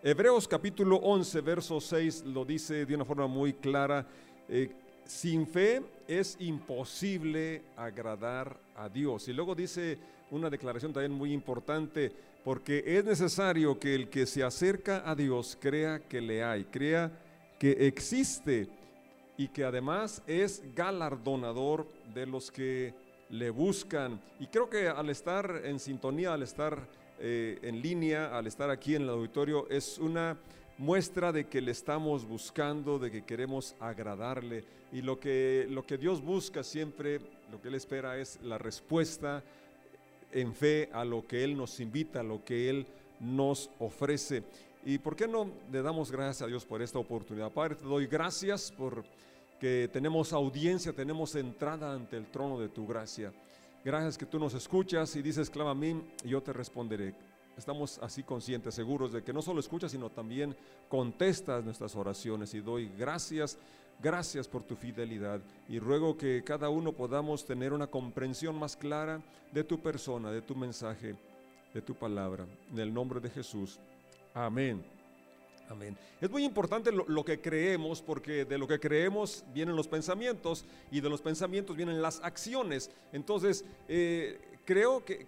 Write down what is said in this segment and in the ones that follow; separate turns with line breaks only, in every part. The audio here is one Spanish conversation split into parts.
Hebreos capítulo 11, verso 6 lo dice de una forma muy clara. Eh, sin fe es imposible agradar a Dios. Y luego dice una declaración también muy importante, porque es necesario que el que se acerca a Dios crea que le hay, crea que existe y que además es galardonador de los que le buscan. Y creo que al estar en sintonía, al estar eh, en línea, al estar aquí en el auditorio, es una muestra de que le estamos buscando, de que queremos agradarle. Y lo que, lo que Dios busca siempre, lo que Él espera es la respuesta en fe a lo que Él nos invita, a lo que Él nos ofrece. ¿Y por qué no le damos gracias a Dios por esta oportunidad? Padre, te doy gracias por que tenemos audiencia, tenemos entrada ante el trono de tu gracia. Gracias que tú nos escuchas y dices, clama a mí y yo te responderé. Estamos así conscientes, seguros de que no solo escuchas, sino también contestas nuestras oraciones y doy gracias, gracias por tu fidelidad y ruego que cada uno podamos tener una comprensión más clara de tu persona, de tu mensaje, de tu palabra. En el nombre de Jesús. Amén. Amén. Es muy importante lo, que creemos porque de lo que creemos vienen los pensamientos y de los pensamientos vienen las acciones. Entonces, eh, creo que,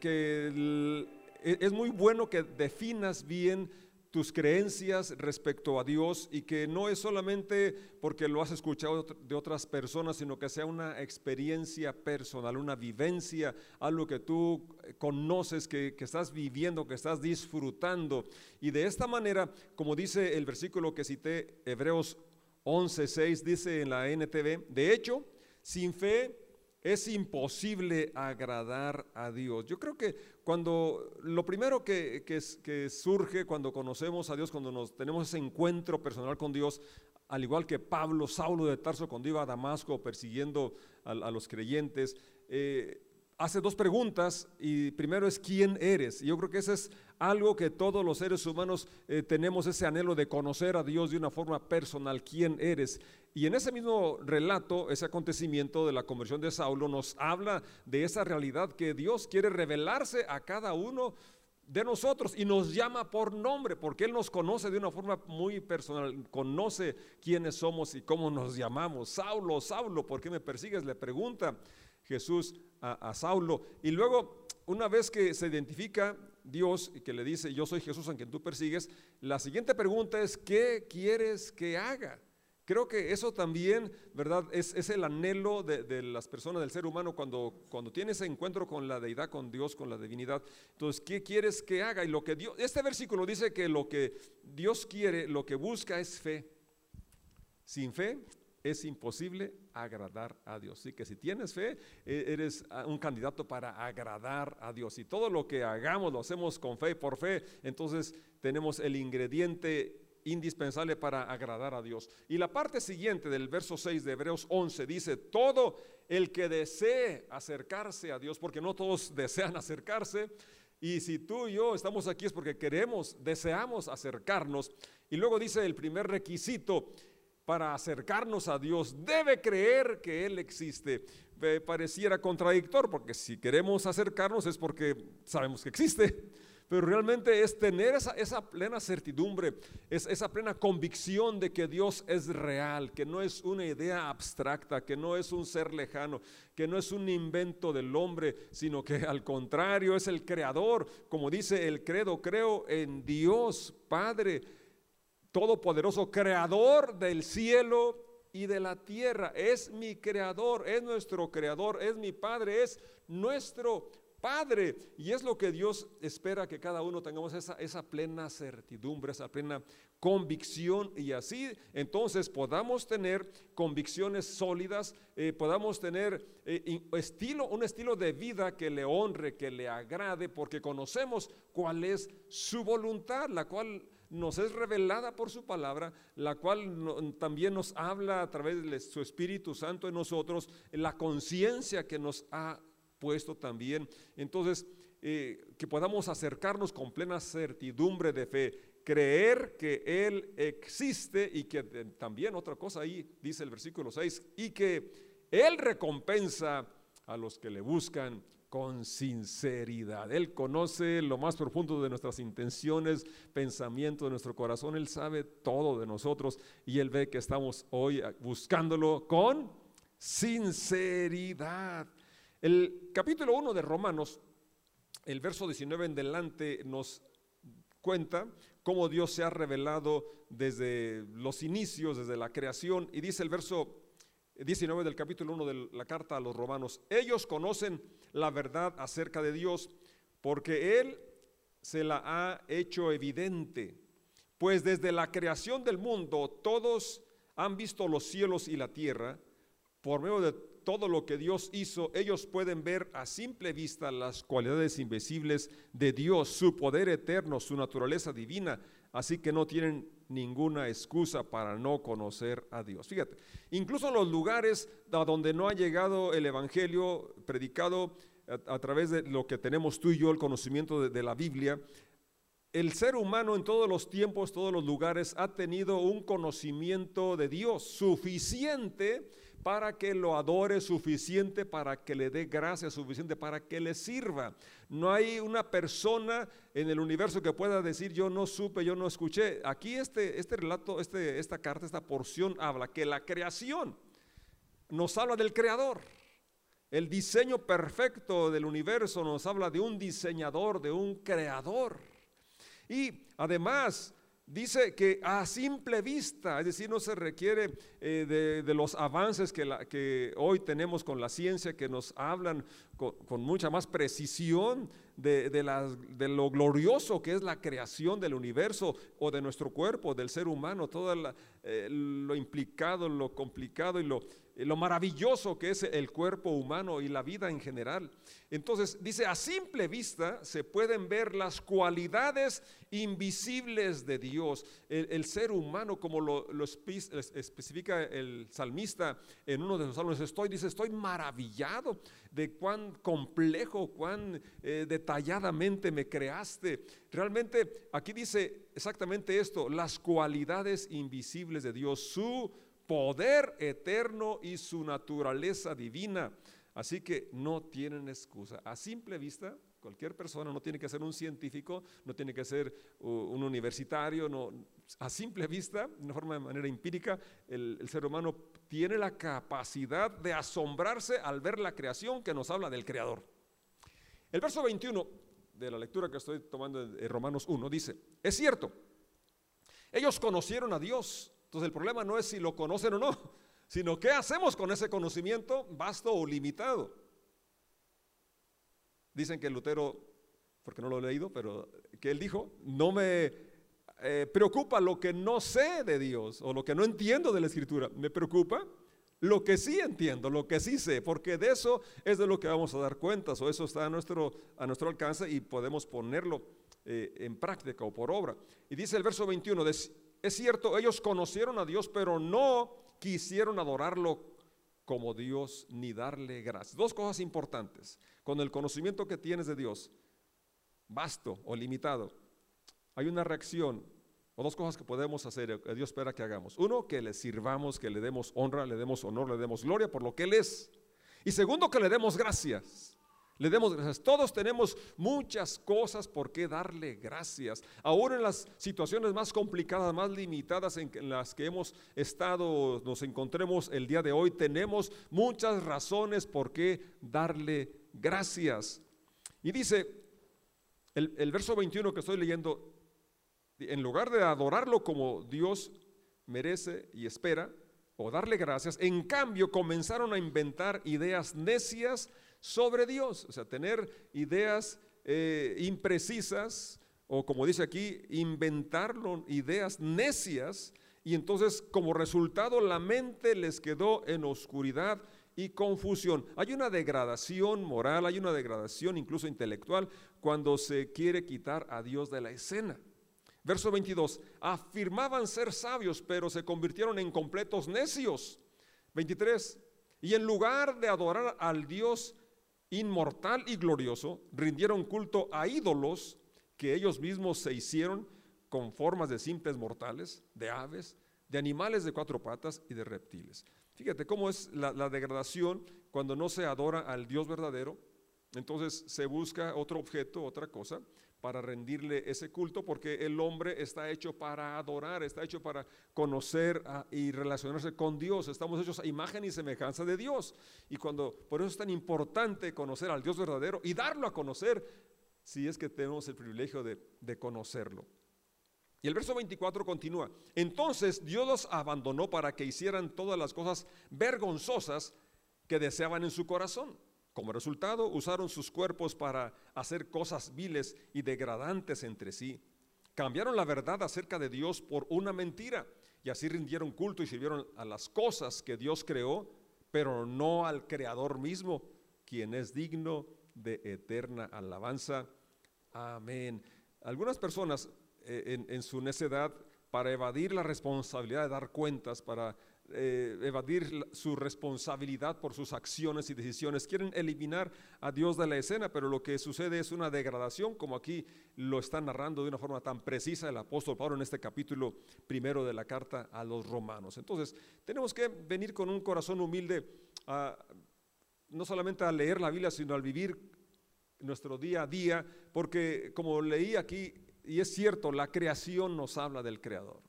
e, es muy bueno que definas bien tus creencias respecto a Dios y que no es solamente porque lo has escuchado de otras personas, sino que sea una experiencia personal, una vivencia, algo que tú conoces, que, estás viviendo, que estás disfrutando. Y de esta manera, como dice el versículo que cité, Hebreos 11:6, dice en la NTV, de hecho, sin fe es imposible agradar a Dios. Yo creo que cuando lo primero que, surge cuando conocemos a Dios, cuando nos tenemos ese encuentro personal con Dios, al igual que Pablo, Saulo de Tarso, cuando iba a Damasco persiguiendo a, los creyentes, eh, hace dos preguntas y primero es quién eres. Y yo creo que ese es algo que todos los seres humanos eh, tenemos ese anhelo de conocer a Dios de una forma personal, quién eres. Y en ese mismo relato, ese acontecimiento de la conversión de Saulo nos habla de esa realidad que Dios quiere revelarse a cada uno de nosotros y nos llama por nombre, porque Él nos conoce de una forma muy personal, conoce quiénes somos y cómo nos llamamos. Saulo, Saulo, ¿por qué me persigues? Le pregunta Jesús a, a Saulo. Y luego, una vez que se identifica, Dios y que le dice, yo soy Jesús en quien tú persigues, la siguiente pregunta es, ¿qué quieres que haga? Creo que eso también, ¿verdad? Es, es el anhelo de, las personas, del ser humano, cuando, cuando tiene ese encuentro con la deidad, con Dios, con la divinidad. Entonces, ¿qué quieres que haga? Y lo que Dios, este versículo dice que lo que Dios quiere, lo que busca es fe. Sin fe es imposible agradar a Dios. Así que si tienes fe, e, eres un candidato para agradar a Dios. Y todo lo que hagamos lo hacemos con fe, por fe, entonces tenemos el ingrediente indispensable para agradar a Dios. Y la parte siguiente del verso 6 de Hebreos 11 dice, todo el que desee acercarse a Dios, porque no todos desean acercarse, y si tú y yo estamos aquí es porque queremos, deseamos acercarnos. Y luego dice el primer requisito, para acercarnos a Dios debe creer que Él existe. pareciera contradictor, porque si queremos acercarnos es porque sabemos que existe. Pero realmente es tener esa, plena certidumbre, es, esa plena convicción de que Dios es real, que no es una idea abstracta, que no es un ser lejano, que no es un invento del hombre, sino que al contrario es el creador. Como dice el credo, creo en Dios Padre todopoderoso, creador del cielo y de la tierra. Es mi creador, es nuestro creador, es mi Padre, es nuestro Padre. Y es lo que Dios espera que cada uno tengamos esa, plena certidumbre, esa plena convicción y así entonces podamos tener convicciones sólidas, eh, podamos tener eh, un estilo de vida que le honre, que le agrade, porque conocemos cuál es su voluntad, la cual nos es revelada por su palabra, la cual también nos habla a través de su Espíritu Santo en nosotros, la conciencia que nos ha puesto también. Entonces, eh, que podamos acercarnos con plena certidumbre de fe, creer que Él existe y que también otra cosa ahí dice el versículo 6, y que Él recompensa a los que le buscan con sinceridad. Él conoce lo más profundo de nuestras intenciones, pensamientos de nuestro corazón. Él sabe todo de nosotros y Él ve que estamos hoy buscándolo con sinceridad. El capítulo 1 de Romanos, el verso 19 en delante, nos cuenta cómo Dios se ha revelado desde los inicios, desde la creación. Y dice el verso 19 del capítulo 1 de la carta a los romanos, ellos conocen la verdad acerca de Dios porque Él se la ha hecho evidente. Pues desde la creación del mundo todos han visto los cielos y la tierra. Por medio de todo lo que Dios hizo, ellos pueden ver a simple vista las cualidades invisibles de Dios, su poder eterno, su naturaleza divina. Así que no tienen ninguna excusa para no conocer a Dios. Fíjate, incluso en los lugares a donde no ha llegado el Evangelio predicado a, través de lo que tenemos tú y yo, el conocimiento de, de la Biblia, el ser humano en todos los tiempos, todos los lugares, ha tenido un conocimiento de Dios suficiente para que lo adore, suficiente para que le dé gracia, suficiente para que le sirva. No hay una persona en el universo que pueda decir yo no supe, yo no escuché. Aquí este, este relato, este, esta carta, esta porción habla que la creación nos habla del creador. El diseño perfecto del universo nos habla de un diseñador, de un creador. Y además Dice que a simple vista, es decir, no se requiere eh, de, los avances que, hoy tenemos con la ciencia, que nos hablan con, mucha más precisión de, de, lo glorioso que es la creación del universo o de nuestro cuerpo, del ser humano, todo eh, lo implicado, lo complicado y lo, lo maravilloso que es el cuerpo humano y la vida en general. Entonces dice, a simple vista se pueden ver las cualidades invisibles de Dios. El, ser humano, como lo, especifica el salmista en uno de sus salmos, estoy, dice, estoy maravillado de cuán complejo, cuán eh, detalladamente me creaste. Realmente aquí dice exactamente esto, las cualidades invisibles de Dios, su poder eterno y su naturaleza divina. Así que no tienen excusa. A simple vista, cualquier persona no tiene que ser un científico, no tiene que ser un universitario, no, a simple vista, de una forma de manera empírica, el, el, ser humano tiene la capacidad de asombrarse al ver la creación que nos habla del Creador. El verso 21 de la lectura que estoy tomando de Romanos 1 dice, es cierto, ellos conocieron a Dios entonces el problema no es si lo conocen o no, sino qué hacemos con ese conocimiento vasto o limitado. Dicen que Lutero, porque no lo he leído, pero que él dijo, no me eh, preocupa lo que no sé de Dios o lo que no entiendo de la escritura, me preocupa lo que sí entiendo, lo que sí sé, porque de eso es de lo que vamos a dar cuentas o eso está a nuestro, alcance y podemos ponerlo eh, en práctica o por obra. Y dice el verso 21, es cierto, ellos conocieron a Dios, pero no quisieron adorarlo como Dios ni darle gracias. Dos cosas importantes. Con el conocimiento que tienes de Dios, vasto o limitado, hay una reacción o dos cosas que podemos hacer, que Dios espera que hagamos. Uno, que le sirvamos, que le demos honra, le demos honor, le demos gloria por lo que Él es. Y segundo, que le demos gracias. Le demos gracias. Todos tenemos muchas cosas por qué darle gracias. Ahora en las situaciones más complicadas, más limitadas en las que hemos estado, nos encontremos el día de hoy, tenemos muchas razones por qué darle gracias. Y dice el, el verso 21 que estoy leyendo, en lugar de adorarlo como Dios merece y espera, o darle gracias, en cambio comenzaron a inventar ideas necias sobre Dios, o sea, tener ideas eh, imprecisas o como dice aquí, inventar ideas necias y entonces como resultado la mente les quedó en oscuridad y confusión. Hay una degradación moral, hay una degradación incluso intelectual cuando se quiere quitar a Dios de la escena. Verso 22, afirmaban ser sabios, pero se convirtieron en completos necios. 23, y en lugar de adorar al Dios inmortal y glorioso, rindieron culto a ídolos que ellos mismos se hicieron con formas de simples mortales, de aves, de animales de cuatro patas y de reptiles. Fíjate cómo es la, degradación cuando no se adora al Dios verdadero Entonces se busca otro objeto, otra cosa, para rendirle ese culto, porque el hombre está hecho para adorar, está hecho para conocer y relacionarse con Dios. Estamos hechos a imagen y semejanza de Dios. Y cuando, por eso es tan importante conocer al Dios verdadero y darlo a conocer, si es que tenemos el privilegio de, de conocerlo. Y el verso 24 continúa. Entonces Dios los abandonó para que hicieran todas las cosas vergonzosas que deseaban en su corazón. Como resultado, usaron sus cuerpos para hacer cosas viles y degradantes entre sí. Cambiaron la verdad acerca de Dios por una mentira y así rindieron culto y sirvieron a las cosas que Dios creó, pero no al Creador mismo, quien es digno de eterna alabanza. Amén. Algunas personas eh, en, su necedad, para evadir la responsabilidad de dar cuentas, para eh, evadir su responsabilidad por sus acciones y decisiones. Quieren eliminar a Dios de la escena, pero lo que sucede es una degradación, como aquí lo está narrando de una forma tan precisa el apóstol Pablo en este capítulo primero de la carta a los romanos. Entonces, tenemos que venir con un corazón humilde, no solamente a leer la Biblia, sino al vivir nuestro día a día, porque como leí aquí, y es cierto, la creación nos habla del Creador.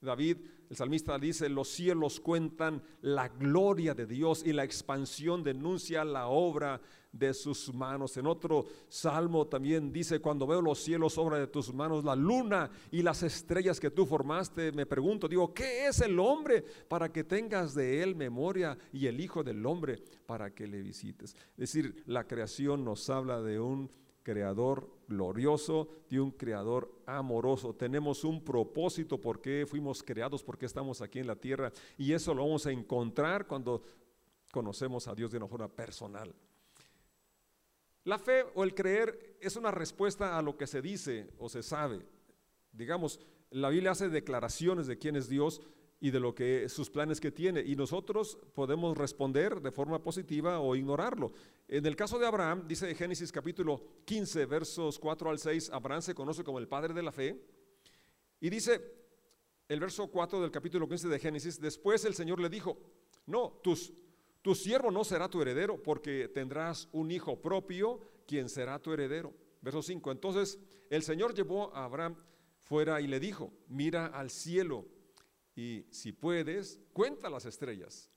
David, el salmista dice, los cielos cuentan la gloria de Dios y la expansión denuncia la obra de sus manos. En otro salmo también dice, cuando veo los cielos, obra de tus manos, la luna y las estrellas que tú formaste, me pregunto, digo, ¿qué es el hombre para que tengas de él memoria y el Hijo del hombre para que le visites? Es decir, la creación nos habla de un creador glorioso, de un creador amoroso. Tenemos un propósito por qué fuimos creados, por qué estamos aquí en la tierra. Y eso lo vamos a encontrar cuando conocemos a Dios de una forma personal. La fe o el creer es una respuesta a lo que se dice o se sabe. Digamos, la Biblia hace declaraciones de quién es Dios, y de lo que sus planes que tiene. Y nosotros podemos responder de forma positiva o ignorarlo. En el caso de Abraham, dice Génesis capítulo 15, versos 4 al 6, Abraham se conoce como el padre de la fe. Y dice el verso 4 del capítulo 15 de Génesis, después el Señor le dijo, no, tus, tu siervo no será tu heredero, porque tendrás un hijo propio, quien será tu heredero. Verso 5, entonces el Señor llevó a Abraham fuera y le dijo, mira al cielo y si puedes, cuenta las estrellas.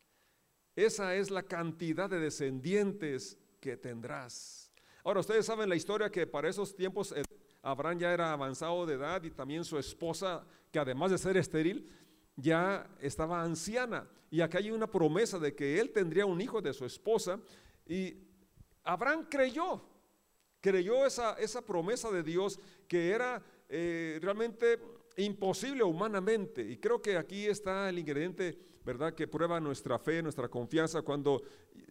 Esa es la cantidad de descendientes que tendrás. Ahora, ustedes saben la historia que para esos tiempos eh, Abraham ya era avanzado de edad y también su esposa, que además de ser estéril, ya estaba anciana. Y acá hay una promesa de que él tendría un hijo de su esposa. Y Abraham creyó, creyó esa, esa promesa de Dios que era eh, realmente imposible humanamente. Y creo que aquí está el ingrediente, ¿verdad?, que prueba nuestra fe, nuestra confianza, cuando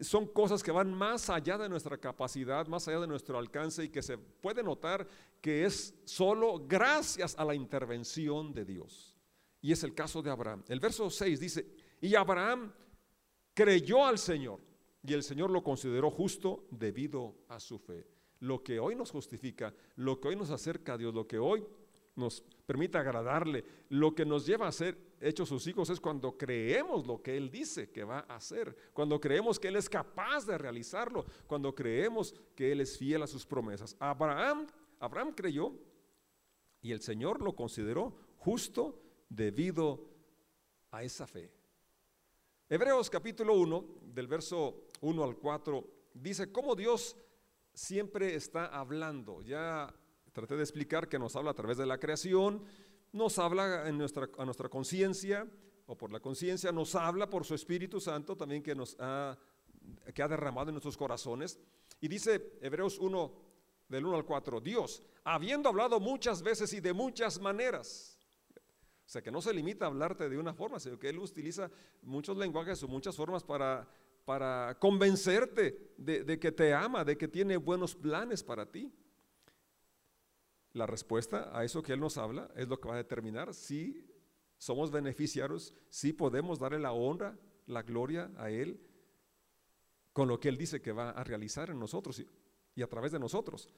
son cosas que van más allá de nuestra capacidad, más allá de nuestro alcance y que se puede notar que es solo gracias a la intervención de Dios. Y es el caso de Abraham. El verso 6 dice, y Abraham creyó al Señor y el Señor lo consideró justo debido a su fe. Lo que hoy nos justifica, lo que hoy nos acerca a Dios, lo que hoy nos permite agradarle. Lo que nos lleva a ser hechos sus hijos es cuando creemos lo que Él dice que va a hacer, cuando creemos que Él es capaz de realizarlo, cuando creemos que Él es fiel a sus promesas. Abraham, Abraham creyó y el Señor lo consideró justo debido a esa fe. Hebreos capítulo 1, del verso 1 al 4, dice cómo Dios siempre está hablando. Ya Traté de explicar que nos habla a través de la creación, nos habla en nuestra, a nuestra conciencia o por la conciencia, nos habla por su Espíritu Santo también que, nos ha, que ha derramado en nuestros corazones. Y dice Hebreos 1, del 1 al 4, Dios, habiendo hablado muchas veces y de muchas maneras, o sea que no se limita a hablarte de una forma, sino que Él utiliza muchos lenguajes o muchas formas para, para convencerte de, de que te ama, de que tiene buenos planes para ti. La respuesta a eso que Él nos habla es lo que va a determinar si somos beneficiarios, si podemos darle la honra, la gloria a Él con lo que Él dice que va a realizar en nosotros y, a través de nosotros.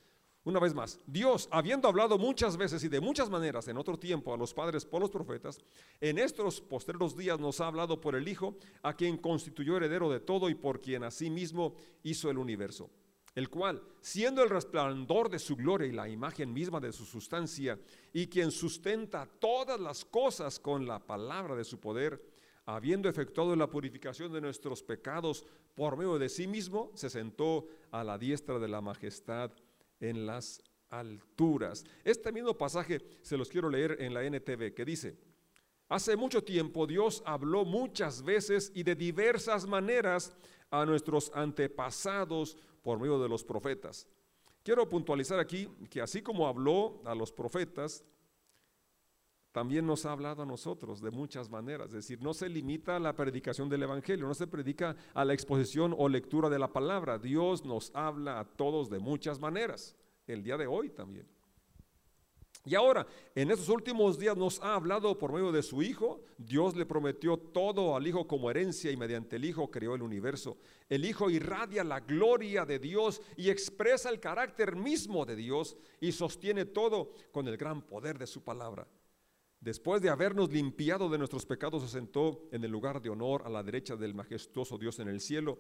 Una vez más, Dios, habiendo hablado muchas veces y de muchas maneras en otro tiempo a los padres por los profetas, en estos postreros días nos ha hablado por el Hijo, a quien constituyó heredero de todo y por quien asimismo hizo el universo. El cual, siendo el resplandor de su gloria y la imagen misma de su sustancia, y quien sustenta todas las cosas con la palabra de su poder, habiendo efectuado la purificación de nuestros pecados por medio de sí mismo, se sentó a la diestra de la majestad en las alturas. Este mismo pasaje se los quiero leer en la NTV, que dice, hace mucho tiempo Dios habló muchas veces y de diversas maneras a nuestros antepasados por medio de los profetas. Quiero puntualizar aquí que así como habló a los profetas, también nos ha hablado a nosotros de muchas maneras. Es decir, no se limita a la predicación del Evangelio, no se predica a la exposición o lectura de la palabra. Dios nos habla a todos de muchas maneras, el día de hoy también. Y ahora, en estos últimos días nos ha hablado por medio de su Hijo. Dios le prometió todo al Hijo como herencia y mediante el Hijo creó el universo. El Hijo irradia la gloria de Dios y expresa el carácter mismo de Dios y sostiene todo con el gran poder de su palabra. Después de habernos limpiado de nuestros pecados, se sentó en el lugar de honor a la derecha del majestuoso Dios en el cielo.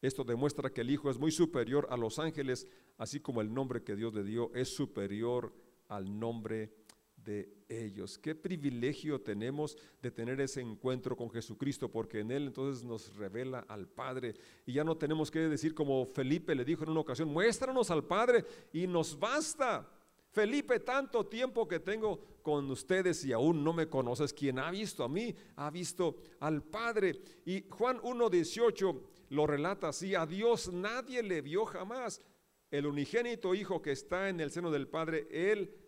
Esto demuestra que el Hijo es muy superior a los ángeles, así como el nombre que Dios le dio es superior al nombre de ellos. Qué privilegio tenemos de tener ese encuentro con Jesucristo, porque en Él entonces nos revela al Padre. Y ya no tenemos que decir como Felipe le dijo en una ocasión, muéstranos al Padre y nos basta. Felipe, tanto tiempo que tengo con ustedes y aún no me conoces, quien ha visto a mí, ha visto al Padre. Y Juan 1.18 lo relata así, a Dios nadie le vio jamás. El unigénito Hijo que está en el seno del Padre, Él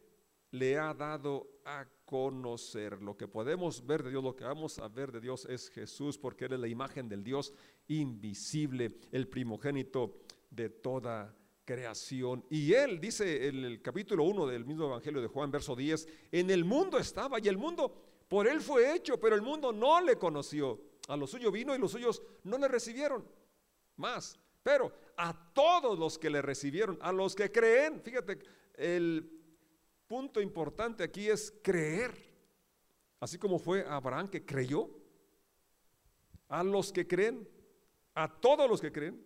le ha dado a conocer. Lo que podemos ver de Dios, lo que vamos a ver de Dios es Jesús, porque Él es la imagen del Dios invisible, el primogénito de toda creación. Y Él dice en el capítulo 1 del mismo Evangelio de Juan, verso 10, en el mundo estaba y el mundo por Él fue hecho, pero el mundo no le conoció. A lo suyo vino y los suyos no le recibieron. Más, pero a todos los que le recibieron, a los que creen, fíjate, el punto importante aquí es creer. Así como fue Abraham que creyó. A los que creen, a todos los que creen,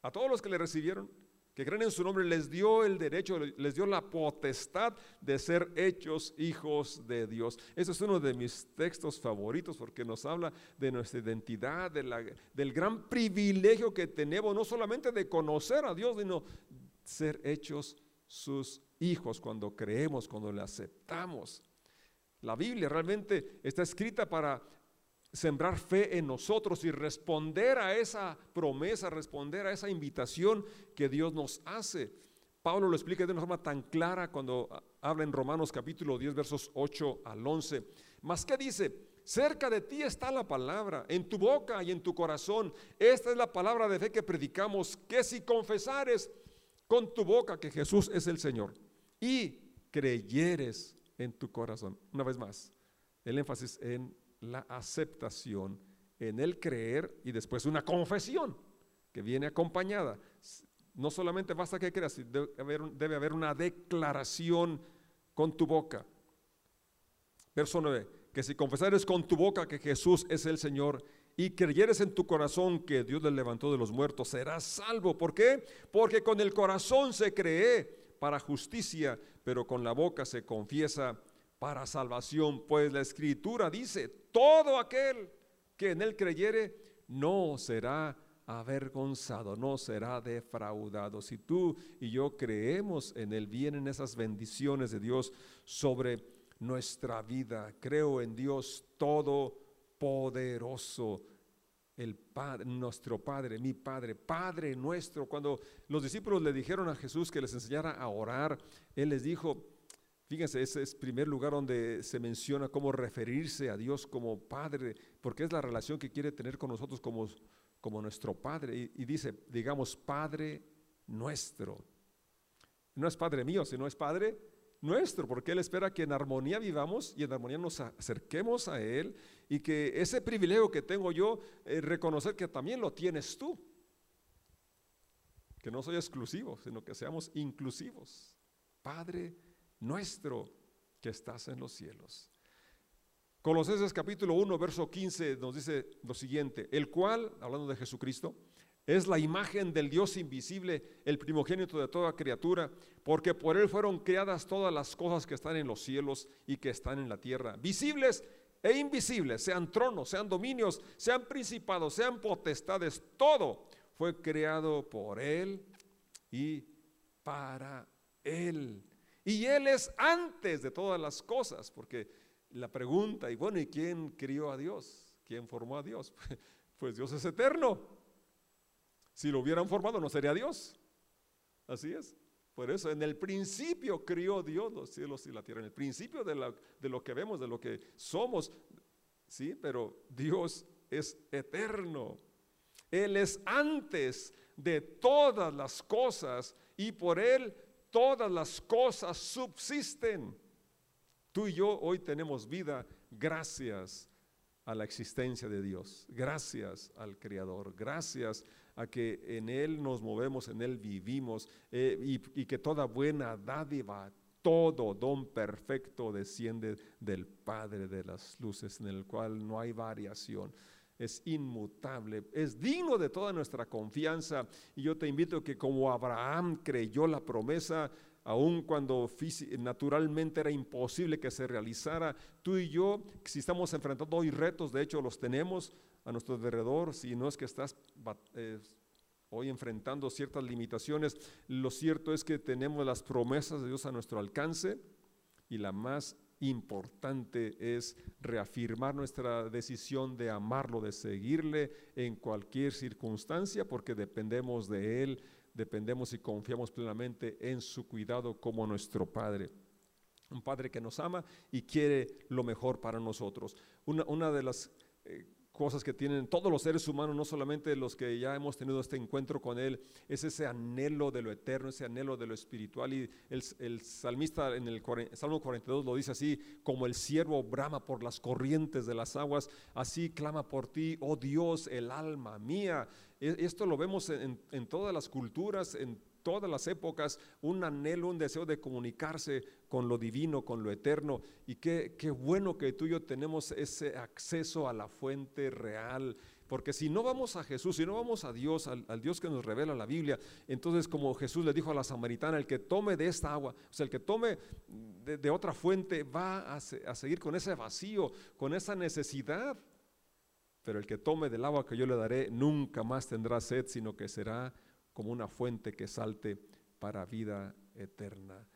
a todos los que le recibieron, que creen en su nombre, les dio el derecho, les dio la potestad de ser hechos hijos de Dios. Ese es uno de mis textos favoritos porque nos habla de nuestra identidad, del gran privilegio que tenemos, no solamente de conocer a Dios, sino ser hechos sus hijos cuando creemos, cuando le aceptamos. La Biblia realmente está escrita para sembrar fe en nosotros y responder a esa promesa, responder a esa invitación que Dios nos hace. Pablo lo explica de una forma tan clara cuando habla en Romanos capítulo 10 versos 8 al 11. Mas ¿qué dice? Cerca de ti está la palabra, en tu boca y en tu corazón. Esta es la palabra de fe que predicamos, que si confesares con tu boca que Jesús es el Señor y creyeres en tu corazón. Una vez más, el énfasis en la aceptación, en el creer y después una confesión que viene acompañada. No solamente basta que creas, debe haber, debe haber una declaración con tu boca. Verso 9, que si confesares con tu boca que Jesús es el Señor y creyeres en tu corazón que Dios le levantó de los muertos, serás salvo. ¿Por qué? Porque con el corazón se cree para justicia, pero con la boca se confiesa para salvación, pues la escritura dice, todo aquel que en él creyere no será avergonzado, no será defraudado. Si tú y yo creemos en él, vienen esas bendiciones de Dios sobre nuestra vida. Creo en Dios todopoderoso el Padre, nuestro Padre, mi Padre, Padre nuestro. Cuando los discípulos le dijeron a Jesús que les enseñara a orar, Él les dijo, fíjense, ese es el primer lugar donde se menciona cómo referirse a Dios como Padre, porque es la relación que quiere tener con nosotros como, como nuestro Padre. Y, y dice, digamos, Padre nuestro. No es Padre mío, sino es Padre nuestro, porque Él espera que en armonía vivamos y en armonía nos acerquemos a Él y que ese privilegio que tengo yo, eh, reconocer que también lo tienes tú. Que no soy exclusivo, sino que seamos inclusivos. Padre nuestro que estás en los cielos. Colosenses capítulo 1, verso 15 nos dice lo siguiente, el cual, hablando de Jesucristo, Es la imagen del Dios invisible, el primogénito de toda criatura, porque por Él fueron creadas todas las cosas que están en los cielos y que están en la tierra, visibles e invisibles, sean tronos, sean dominios, sean principados, sean potestades, todo fue creado por Él y para Él. Y Él es antes de todas las cosas, porque la pregunta, y bueno, ¿y quién crió a Dios? ¿Quién formó a Dios? Pues Dios es eterno. Si lo hubieran formado no sería Dios. Así es. Por eso en el principio crió Dios los cielos y la tierra. En el principio de, de lo que vemos, de lo que somos. Sí, pero Dios es eterno. Él es antes de todas las cosas y por Él todas las cosas subsisten. Tú y yo hoy tenemos vida gracias a la existencia de Dios, gracias al Creador, gracias a que en Él nos movemos, en Él vivimos eh, y, que toda buena dádiva, todo don perfecto desciende del Padre de las luces, en el cual no hay variación. Es inmutable, es digno de toda nuestra confianza. Y yo te invito a que como Abraham creyó la promesa, aun cuando naturalmente era imposible que se realizara, tú y yo, si estamos enfrentando hoy retos, de hecho los tenemos a nuestro alrededor, si no es que estás hoy enfrentando ciertas limitaciones, lo cierto es que tenemos las promesas de Dios a nuestro alcance y la más importante es reafirmar nuestra decisión de amarlo, de seguirle en cualquier circunstancia, porque dependemos de Él dependemos y confiamos plenamente en su cuidado como nuestro Padre. Un Padre que nos ama y quiere lo mejor para nosotros. Una, de las eh, cosas que tienen todos los seres humanos, no solamente los que ya hemos tenido este encuentro con Él, es ese anhelo de lo eterno, ese anhelo de lo espiritual. Y el, salmista en el Salmo 42 lo dice así, como el siervo brama por las corrientes de las aguas, así clama por ti, oh Dios, el alma mía. E, esto lo vemos en, en todas las culturas, en todas las épocas un anhelo, un deseo de comunicarse con lo divino, con lo eterno. Y qué, qué bueno que tú y yo tenemos ese acceso a la fuente real. Porque si no vamos a Jesús, si no vamos a Dios, al, Dios que nos revela la Biblia, entonces como Jesús le dijo a la samaritana, el que tome de esta agua, o sea, el que tome de, otra fuente, va a seguir con ese vacío, con esa necesidad. Pero el que tome del agua que yo le daré, nunca más tendrá sed, sino que será como una fuente que salte para vida eterna.